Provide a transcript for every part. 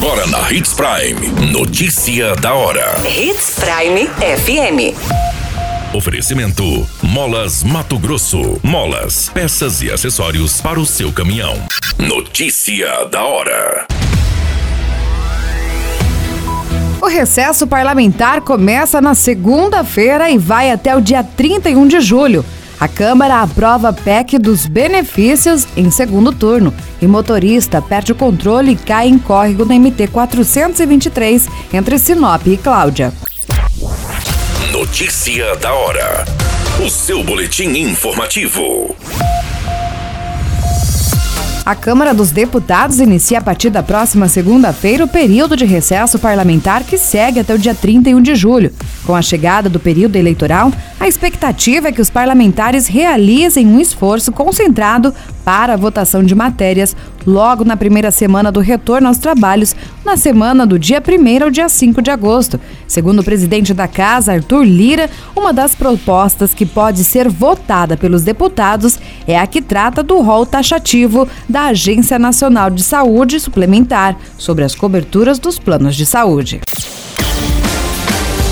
Agora na Hits Prime. Notícia da hora. Hits Prime FM. Oferecimento: Molas Mato Grosso. Molas, peças e acessórios para o seu caminhão. Notícia da hora. O recesso parlamentar começa na segunda-feira e vai até o dia 31 de julho. A Câmara aprova PEC dos benefícios em segundo turno e motorista perde o controle e cai em córrego na MT 423 entre Sinop e Cláudia. Notícia da hora. O seu boletim informativo. A Câmara dos Deputados inicia a partir da próxima segunda-feira o período de recesso parlamentar que segue até o dia 31 de julho. Com a chegada do período eleitoral, a expectativa é que os parlamentares realizem um esforço concentrado para a votação de matérias logo na primeira semana do retorno aos trabalhos, na semana do dia 1 ao dia 5 de agosto. Segundo o presidente da Casa, Arthur Lira, uma das propostas que pode ser votada pelos deputados é a que trata do rol taxativo da Agência Nacional de Saúde Suplementar sobre as coberturas dos planos de saúde.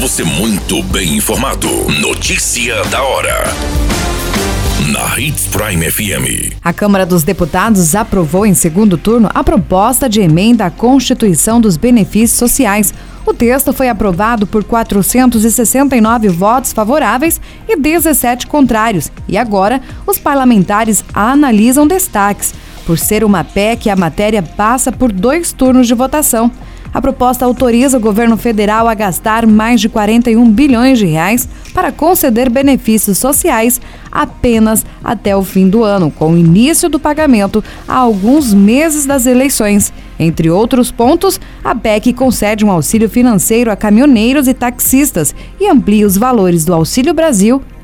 Você muito bem informado. Notícia da hora na Hits Prime FM. A Câmara dos Deputados aprovou em segundo turno a proposta de emenda à Constituição dos Benefícios Sociais. O texto foi aprovado por 469 votos favoráveis e 17 contrários. E agora, os parlamentares analisam destaques. Por ser uma PEC, a matéria passa por dois turnos de votação. A proposta autoriza o governo federal a gastar mais de 41 bilhões de reais para conceder benefícios sociais apenas até o fim do ano, com o início do pagamento a alguns meses das eleições. Entre outros pontos, a PEC concede um auxílio financeiro a caminhoneiros e taxistas e amplia os valores do Auxílio Brasil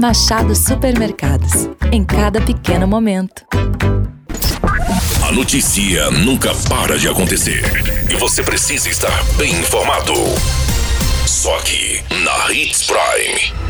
Machado Supermercados. Em cada pequeno momento. A notícia nunca para de acontecer. E você precisa estar bem informado. Só aqui, na Hits Prime.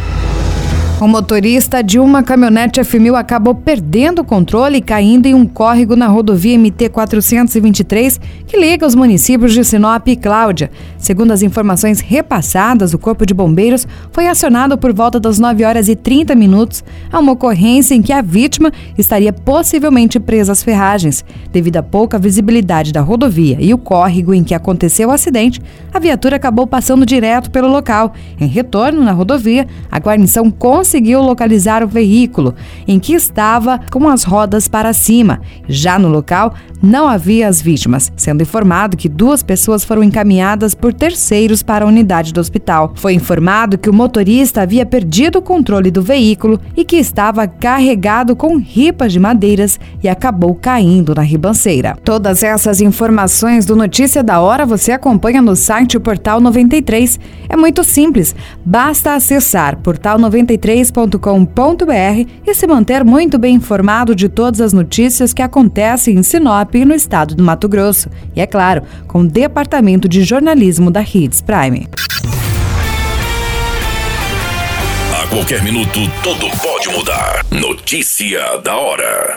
O motorista de uma caminhonete F1000 acabou perdendo o controle e caindo em um córrego na rodovia MT-423, que liga os municípios de Sinop e Cláudia. Segundo as informações repassadas, o Corpo de Bombeiros foi acionado por volta das 9 horas e 30 minutos a uma ocorrência em que a vítima estaria possivelmente presa às ferragens. Devido à pouca visibilidade da rodovia e o córrego em que aconteceu o acidente, a viatura acabou passando direto pelo local. Em retorno na rodovia, a guarnição conseguiu localizar o veículo, em que estava com as rodas para cima. Já no local, não havia as vítimas, sendo informado que duas pessoas foram encaminhadas por terceiros para a unidade do hospital. Foi informado que o motorista havia perdido o controle do veículo e que estava carregado com ripas de madeiras e acabou caindo na ribanceira. Todas essas informações do Notícia da Hora você acompanha no site Portal 93. É muito simples, basta acessar portal93.com.br e se manter muito bem informado de todas as notícias que acontecem em Sinop e no estado do Mato Grosso. E é claro, com o Departamento de Jornalismo da Hits Prime. A qualquer minuto, tudo pode mudar. Notícia da hora.